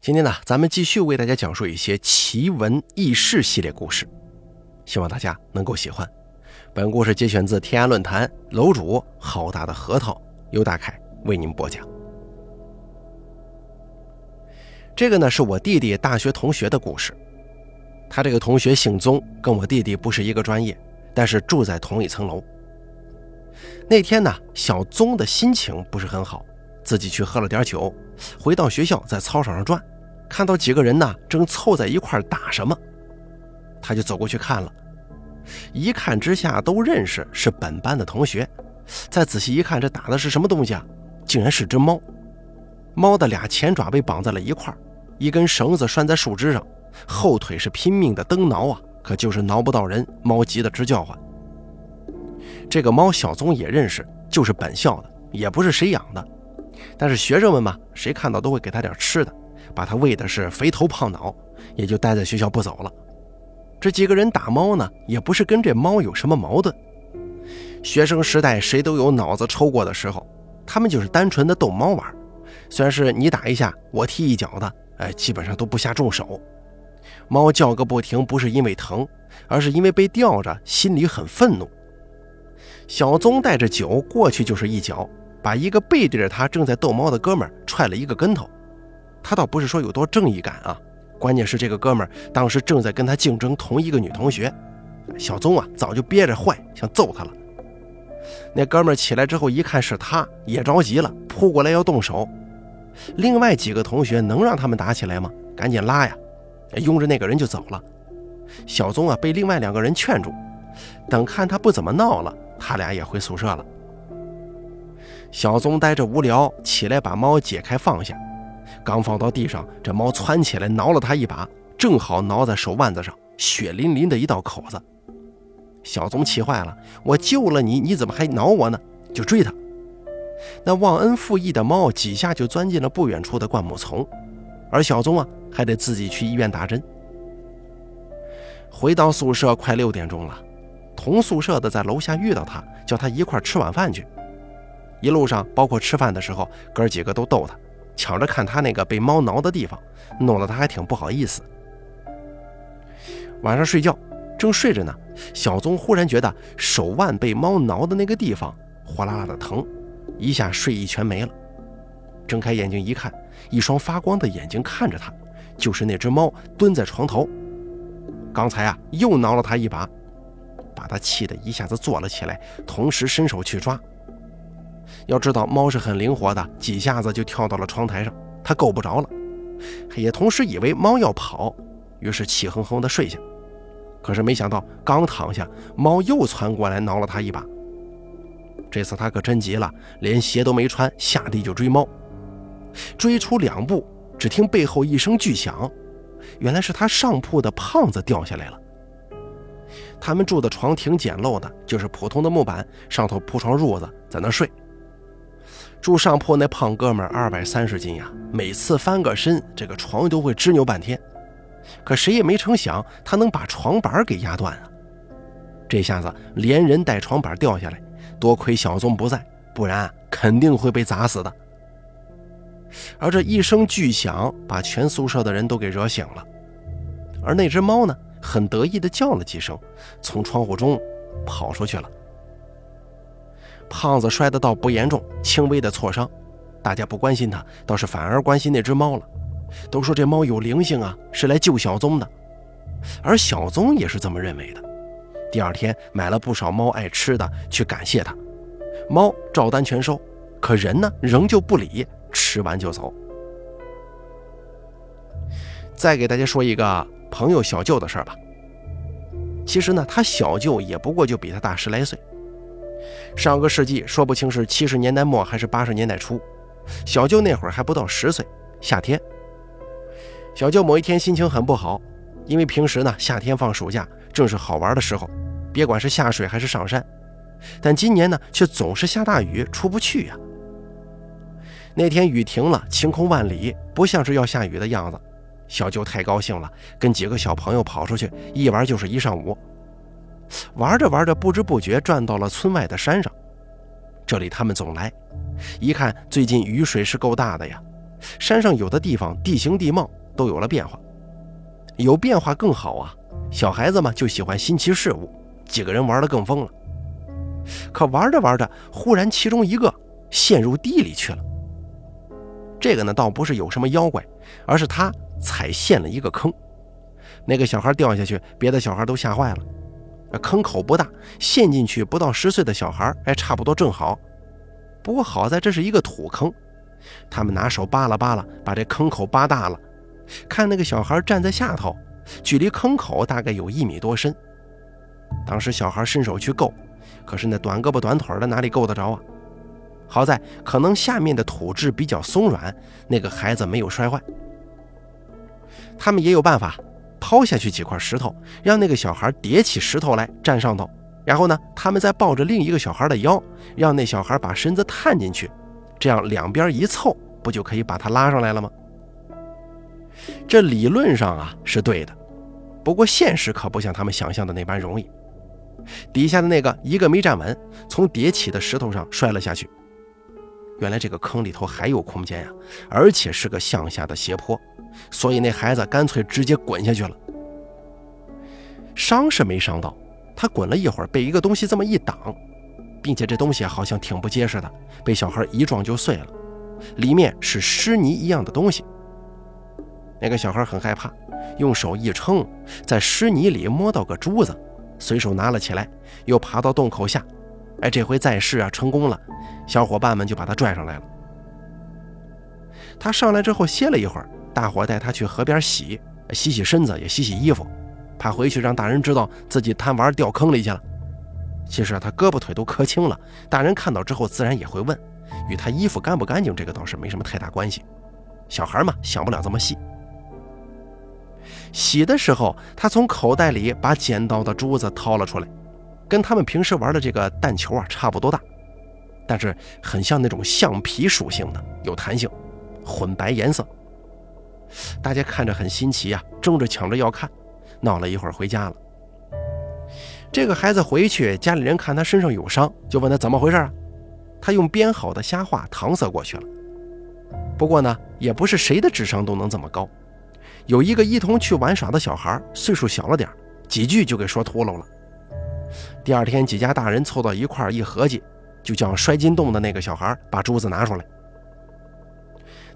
今天呢，咱们继续为大家讲述一些奇闻异事系列故事，希望大家能够喜欢。本故事节选自天涯论坛楼主好大的核桃尤大凯为您播讲。这个呢是我弟弟大学同学的故事，他这个同学姓宗，跟我弟弟不是一个专业，但是住在同一层楼。那天呢，小宗的心情不是很好，自己去喝了点酒，回到学校在操场上转。看到几个人呢，正凑在一块打什么，他就走过去看了。一看之下都认识，是本班的同学。再仔细一看，这打的是什么东西啊？竟然是只猫。猫的俩前爪被绑在了一块一根绳子拴在树枝上，后腿是拼命的蹬挠啊，可就是挠不到人。猫急得直叫唤。这个猫小宗也认识，就是本校的，也不是谁养的。但是学生们嘛，谁看到都会给他点吃的。把他喂的是肥头胖脑，也就待在学校不走了。这几个人打猫呢，也不是跟这猫有什么矛盾。学生时代谁都有脑子抽过的时候，他们就是单纯的逗猫玩。虽然是你打一下我踢一脚的，哎，基本上都不下重手。猫叫个不停，不是因为疼，而是因为被吊着，心里很愤怒。小宗带着酒过去就是一脚，把一个背对着他正在逗猫的哥们踹了一个跟头。他倒不是说有多正义感啊，关键是这个哥们当时正在跟他竞争同一个女同学，小宗啊早就憋着坏想揍他了。那哥们起来之后一看是他，也着急了，扑过来要动手。另外几个同学能让他们打起来吗？赶紧拉呀，拥着那个人就走了。小宗啊被另外两个人劝住，等看他不怎么闹了，他俩也回宿舍了。小宗呆着无聊，起来把猫解开放下。刚放到地上，这猫窜起来挠了他一把，正好挠在手腕子上，血淋淋的一道口子。小宗气坏了，我救了你，你怎么还挠我呢？就追他。那忘恩负义的猫几下就钻进了不远处的灌木丛，而小宗啊，还得自己去医院打针。回到宿舍快六点钟了，同宿舍的在楼下遇到他，叫他一块吃晚饭去。一路上，包括吃饭的时候，哥几个都逗他。抢着看他那个被猫挠的地方，弄得他还挺不好意思。晚上睡觉，正睡着呢，小宗忽然觉得手腕被猫挠的那个地方哗啦啦的疼，一下睡意全没了。睁开眼睛一看，一双发光的眼睛看着他，就是那只猫蹲在床头。刚才啊，又挠了他一把，把他气得一下子坐了起来，同时伸手去抓。要知道，猫是很灵活的，几下子就跳到了窗台上，它够不着了。也同时以为猫要跑，于是气哼哼的睡下。可是没想到，刚躺下，猫又窜过来挠了他一把。这次他可真急了，连鞋都没穿，下地就追猫。追出两步，只听背后一声巨响，原来是他上铺的胖子掉下来了。他们住的床挺简陋的，就是普通的木板，上头铺床褥子，在那睡。住上铺那胖哥们二百三十斤呀，每次翻个身，这个床都会支扭半天。可谁也没成想，他能把床板给压断啊！这下子连人带床板掉下来，多亏小宗不在，不然肯定会被砸死的。而这一声巨响，把全宿舍的人都给惹醒了。而那只猫呢，很得意地叫了几声，从窗户中跑出去了。胖子摔得倒不严重，轻微的挫伤，大家不关心他，倒是反而关心那只猫了。都说这猫有灵性啊，是来救小宗的。而小宗也是这么认为的。第二天买了不少猫爱吃的去感谢他，猫照单全收，可人呢仍旧不理，吃完就走。再给大家说一个朋友小舅的事儿吧。其实呢，他小舅也不过就比他大十来岁。上个世纪说不清是七十年代末还是八十年代初，小舅那会儿还不到十岁。夏天，小舅某一天心情很不好，因为平时呢夏天放暑假正是好玩的时候，别管是下水还是上山，但今年呢却总是下大雨，出不去呀。那天雨停了，晴空万里，不像是要下雨的样子。小舅太高兴了，跟几个小朋友跑出去一玩就是一上午。玩着玩着，不知不觉转到了村外的山上。这里他们总来，一看最近雨水是够大的呀，山上有的地方地形地貌都有了变化，有变化更好啊。小孩子嘛就喜欢新奇事物，几个人玩得更疯了。可玩着玩着，忽然其中一个陷入地里去了。这个呢倒不是有什么妖怪，而是他踩陷了一个坑。那个小孩掉下去，别的小孩都吓坏了。坑口不大，陷进去不到十岁的小孩，哎，差不多正好。不过好在这是一个土坑，他们拿手扒拉扒拉，把这坑口扒大了。看那个小孩站在下头，距离坑口大概有一米多深。当时小孩伸手去够，可是那短胳膊短腿的哪里够得着啊？好在可能下面的土质比较松软，那个孩子没有摔坏。他们也有办法。抛下去几块石头，让那个小孩叠起石头来站上头，然后呢，他们再抱着另一个小孩的腰，让那小孩把身子探进去，这样两边一凑，不就可以把他拉上来了吗？这理论上啊是对的，不过现实可不像他们想象的那般容易。底下的那个一个没站稳，从叠起的石头上摔了下去。原来这个坑里头还有空间呀，而且是个向下的斜坡。所以那孩子干脆直接滚下去了，伤是没伤到，他滚了一会儿，被一个东西这么一挡，并且这东西好像挺不结实的，被小孩一撞就碎了，里面是湿泥一样的东西。那个小孩很害怕，用手一撑，在湿泥里摸到个珠子，随手拿了起来，又爬到洞口下，哎，这回再试啊，成功了，小伙伴们就把他拽上来了。他上来之后歇了一会儿。大伙带他去河边洗洗洗身子，也洗洗衣服，怕回去让大人知道自己贪玩掉坑里去了。其实他胳膊腿都磕青了，大人看到之后自然也会问，与他衣服干不干净这个倒是没什么太大关系。小孩嘛，想不了这么细。洗的时候，他从口袋里把捡到的珠子掏了出来，跟他们平时玩的这个弹球啊差不多大，但是很像那种橡皮属性的，有弹性，混白颜色。大家看着很新奇呀，争着抢着要看，闹了一会儿回家了。这个孩子回去，家里人看他身上有伤，就问他怎么回事啊？他用编好的瞎话搪塞过去了。不过呢，也不是谁的智商都能这么高。有一个一同去玩耍的小孩，岁数小了点几句就给说秃噜了。第二天，几家大人凑到一块儿一合计，就叫摔金洞的那个小孩把珠子拿出来。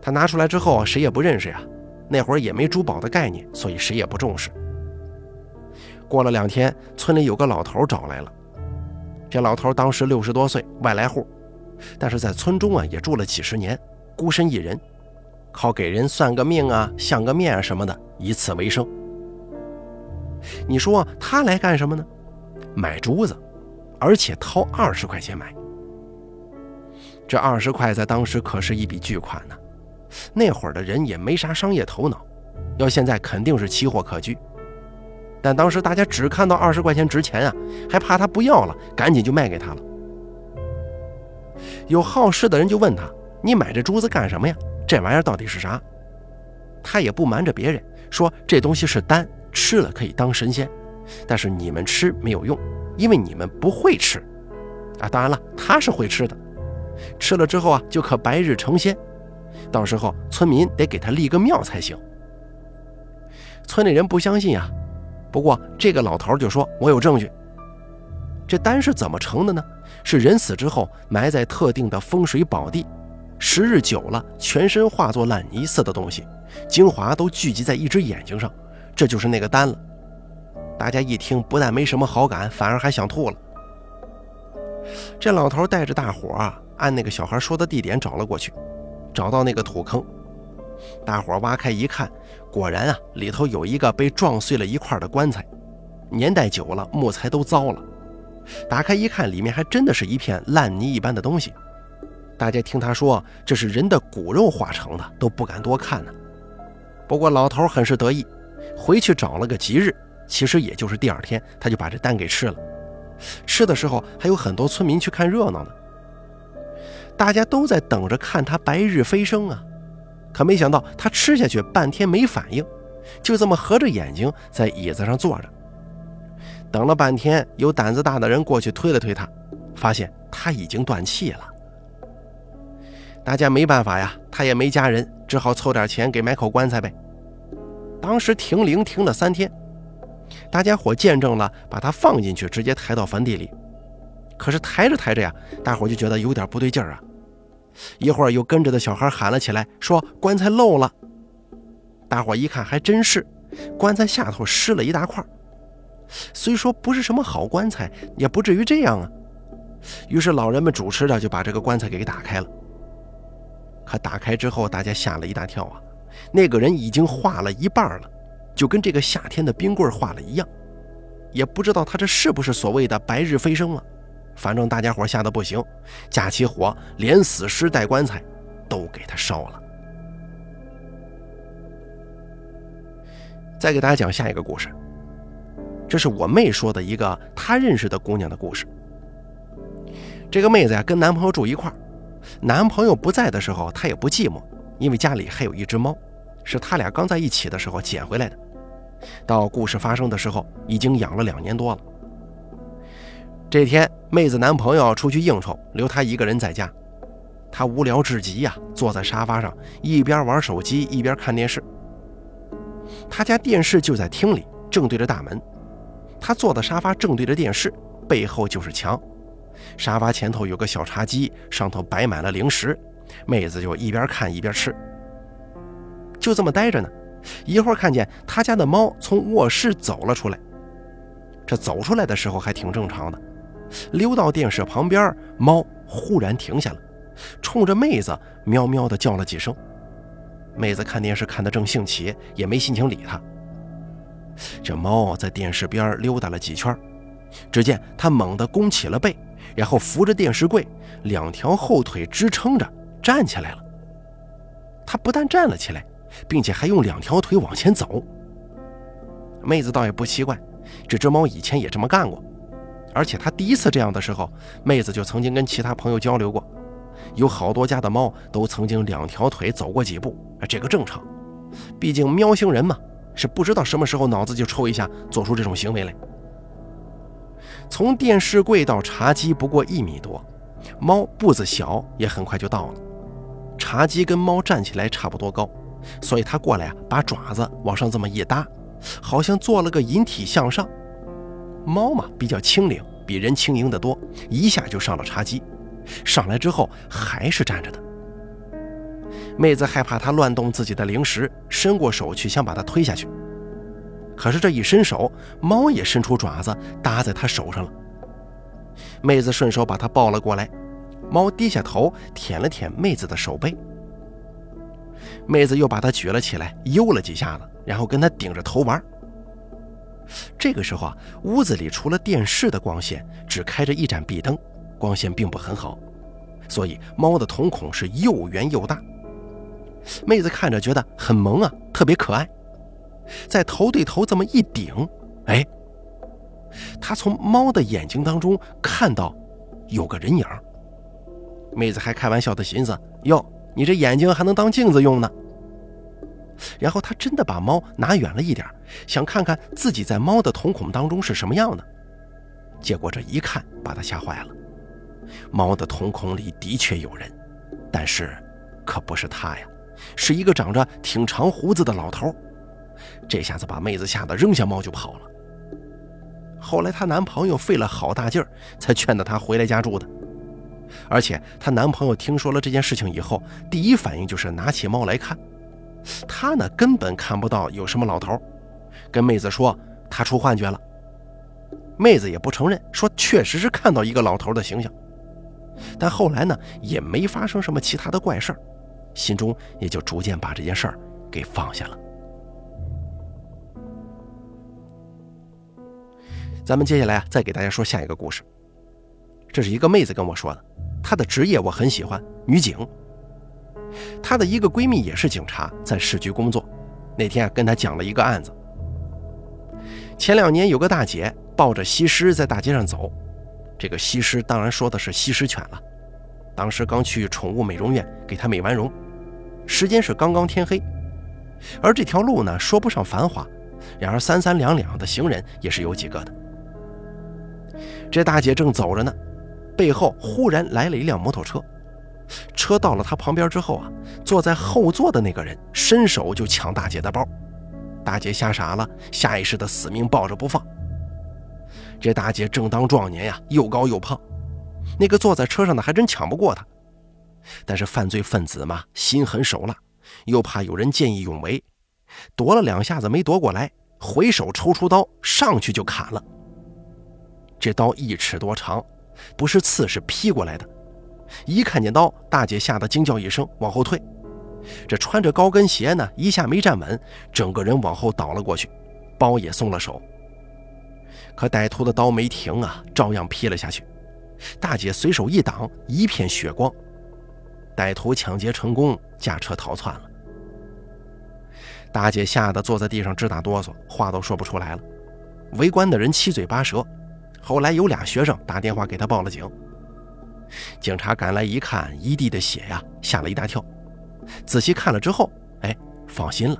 他拿出来之后，谁也不认识呀。那会儿也没珠宝的概念，所以谁也不重视。过了两天，村里有个老头找来了。这老头当时六十多岁，外来户，但是在村中啊也住了几十年，孤身一人，靠给人算个命啊、相个面啊什么的，以此为生。你说他来干什么呢？买珠子，而且掏二十块钱买。这二十块在当时可是一笔巨款呢。那会儿的人也没啥商业头脑，要现在肯定是奇货可居。但当时大家只看到二十块钱值钱啊，还怕他不要了，赶紧就卖给他了。有好事的人就问他：“你买这珠子干什么呀？这玩意儿到底是啥？”他也不瞒着别人说：“这东西是丹，吃了可以当神仙，但是你们吃没有用，因为你们不会吃。”啊，当然了，他是会吃的，吃了之后啊，就可白日成仙。到时候村民得给他立个庙才行。村里人不相信呀，不过这个老头就说：“我有证据。这丹是怎么成的呢？是人死之后埋在特定的风水宝地，时日久了，全身化作烂泥似的东西，精华都聚集在一只眼睛上，这就是那个丹了。”大家一听，不但没什么好感，反而还想吐了。这老头带着大伙啊，按那个小孩说的地点找了过去。找到那个土坑，大伙挖开一看，果然啊，里头有一个被撞碎了一块的棺材，年代久了，木材都糟了。打开一看，里面还真的是一片烂泥一般的东西。大家听他说这是人的骨肉化成的，都不敢多看呢。不过老头很是得意，回去找了个吉日，其实也就是第二天，他就把这丹给吃了。吃的时候还有很多村民去看热闹呢。大家都在等着看他白日飞升啊，可没想到他吃下去半天没反应，就这么合着眼睛在椅子上坐着。等了半天，有胆子大的人过去推了推他，发现他已经断气了。大家没办法呀，他也没家人，只好凑点钱给买口棺材呗。当时停灵停了三天，大家伙见证了把他放进去，直接抬到坟地里。可是抬着抬着呀，大伙就觉得有点不对劲儿啊。一会儿又跟着的小孩喊了起来，说棺材漏了。大伙一看，还真是，棺材下头湿了一大块。虽说不是什么好棺材，也不至于这样啊。于是老人们主持着就把这个棺材给打开了。可打开之后，大家吓了一大跳啊！那个人已经化了一半了，就跟这个夏天的冰棍化了一样。也不知道他这是不是所谓的白日飞升了。反正大家伙吓得不行，架起火，连死尸带棺材都给他烧了。再给大家讲下一个故事，这是我妹说的一个她认识的姑娘的故事。这个妹子呀，跟男朋友住一块儿。男朋友不在的时候，她也不寂寞，因为家里还有一只猫，是他俩刚在一起的时候捡回来的。到故事发生的时候，已经养了两年多了。这天，妹子男朋友出去应酬，留她一个人在家。她无聊至极呀，坐在沙发上，一边玩手机一边看电视。她家电视就在厅里，正对着大门。她坐的沙发正对着电视，背后就是墙。沙发前头有个小茶几，上头摆满了零食，妹子就一边看一边吃。就这么待着呢，一会儿看见她家的猫从卧室走了出来。这走出来的时候还挺正常的，溜到电视旁边，猫忽然停下了，冲着妹子喵喵的叫了几声。妹子看电视看得正兴起，也没心情理它。这猫在电视边溜达了几圈，只见它猛地弓起了背。然后扶着电视柜，两条后腿支撑着站起来了。他不但站了起来，并且还用两条腿往前走。妹子倒也不奇怪，这只猫以前也这么干过。而且他第一次这样的时候，妹子就曾经跟其他朋友交流过，有好多家的猫都曾经两条腿走过几步，这个正常。毕竟喵星人嘛，是不知道什么时候脑子就抽一下，做出这种行为来。从电视柜到茶几不过一米多，猫步子小，也很快就到了。茶几跟猫站起来差不多高，所以它过来啊，把爪子往上这么一搭，好像做了个引体向上。猫嘛比较轻灵，比人轻盈得多，一下就上了茶几。上来之后还是站着的。妹子害怕它乱动自己的零食，伸过手去想把它推下去。可是这一伸手，猫也伸出爪子搭在他手上了。妹子顺手把它抱了过来，猫低下头舔了舔妹子的手背。妹子又把它举了起来，悠了几下子，然后跟它顶着头玩。这个时候啊，屋子里除了电视的光线，只开着一盏壁灯，光线并不很好，所以猫的瞳孔是又圆又大。妹子看着觉得很萌啊，特别可爱。在头对头这么一顶，哎，他从猫的眼睛当中看到有个人影。妹子还开玩笑的寻思：“哟，你这眼睛还能当镜子用呢。”然后他真的把猫拿远了一点，想看看自己在猫的瞳孔当中是什么样的。结果这一看，把他吓坏了。猫的瞳孔里的确有人，但是可不是他呀，是一个长着挺长胡子的老头。这下子把妹子吓得扔下猫就跑了。后来她男朋友费了好大劲儿，才劝得她回来家住的。而且她男朋友听说了这件事情以后，第一反应就是拿起猫来看。他呢根本看不到有什么老头，跟妹子说他出幻觉了。妹子也不承认，说确实是看到一个老头的形象。但后来呢也没发生什么其他的怪事儿，心中也就逐渐把这件事儿给放下了。咱们接下来啊，再给大家说下一个故事。这是一个妹子跟我说的，她的职业我很喜欢，女警。她的一个闺蜜也是警察，在市局工作。那天啊，跟她讲了一个案子。前两年有个大姐抱着西施在大街上走，这个西施当然说的是西施犬了。当时刚去宠物美容院给她美完容，时间是刚刚天黑，而这条路呢说不上繁华，然而三三两两的行人也是有几个的。这大姐正走着呢，背后忽然来了一辆摩托车，车到了他旁边之后啊，坐在后座的那个人伸手就抢大姐的包，大姐吓傻了，下意识的死命抱着不放。这大姐正当壮年呀，又高又胖，那个坐在车上的还真抢不过她。但是犯罪分子嘛，心狠手辣，又怕有人见义勇为，夺了两下子没夺过来，回手抽出刀上去就砍了。这刀一尺多长，不是刺是劈过来的。一看见刀，大姐吓得惊叫一声，往后退。这穿着高跟鞋呢，一下没站稳，整个人往后倒了过去，包也松了手。可歹徒的刀没停啊，照样劈了下去。大姐随手一挡，一片血光。歹徒抢劫成功，驾车逃窜了。大姐吓得坐在地上直打哆嗦，话都说不出来了。围观的人七嘴八舌。后来有俩学生打电话给她报了警。警察赶来一看，一地的血呀，吓了一大跳。仔细看了之后，哎，放心了。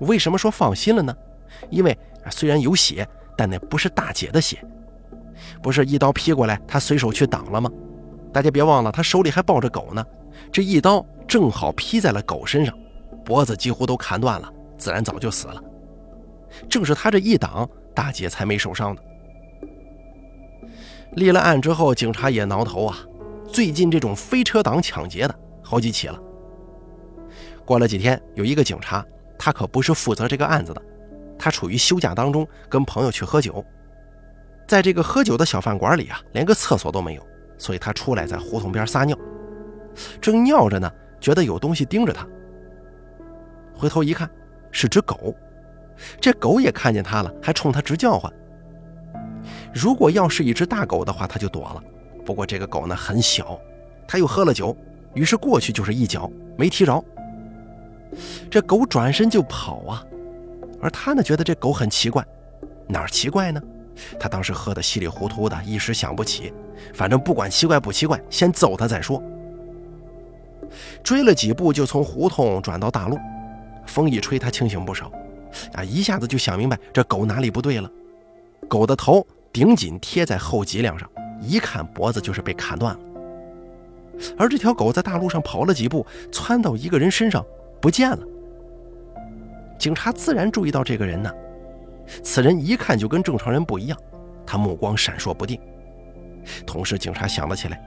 为什么说放心了呢？因为虽然有血，但那不是大姐的血。不是一刀劈过来，他随手去挡了吗？大家别忘了，他手里还抱着狗呢。这一刀正好劈在了狗身上，脖子几乎都砍断了，自然早就死了。正是他这一挡，大姐才没受伤的。立了案之后，警察也挠头啊。最近这种飞车党抢劫的好几起了。过了几天，有一个警察，他可不是负责这个案子的，他处于休假当中，跟朋友去喝酒，在这个喝酒的小饭馆里啊，连个厕所都没有，所以他出来在胡同边撒尿。正尿着呢，觉得有东西盯着他，回头一看，是只狗。这狗也看见他了，还冲他直叫唤。如果要是一只大狗的话，他就躲了。不过这个狗呢很小，他又喝了酒，于是过去就是一脚，没踢着。这狗转身就跑啊，而他呢觉得这狗很奇怪，哪儿奇怪呢？他当时喝得稀里糊涂的，一时想不起。反正不管奇怪不奇怪，先揍他再说。追了几步，就从胡同转到大路，风一吹，他清醒不少，啊，一下子就想明白这狗哪里不对了。狗的头。顶紧贴在后脊梁上，一看脖子就是被砍断了。而这条狗在大路上跑了几步，窜到一个人身上不见了。警察自然注意到这个人呢，此人一看就跟正常人不一样，他目光闪烁不定。同时，警察想了起来，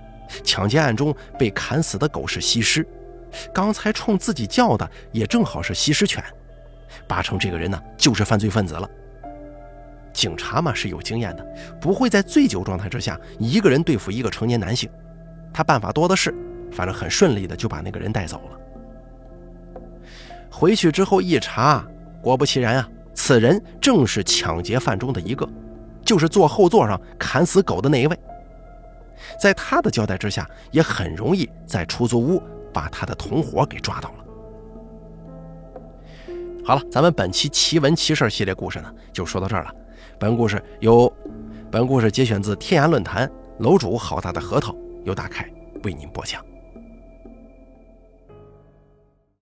抢劫案中被砍死的狗是西施，刚才冲自己叫的也正好是西施犬，八成这个人呢就是犯罪分子了。警察嘛是有经验的，不会在醉酒状态之下一个人对付一个成年男性，他办法多的是，反正很顺利的就把那个人带走了。回去之后一查，果不其然啊，此人正是抢劫犯中的一个，就是坐后座上砍死狗的那一位。在他的交代之下，也很容易在出租屋把他的同伙给抓到了。好了，咱们本期奇闻奇事系列故事呢，就说到这儿了。本故事由本故事节选自天涯论坛楼主好大的核桃由大凯为您播讲。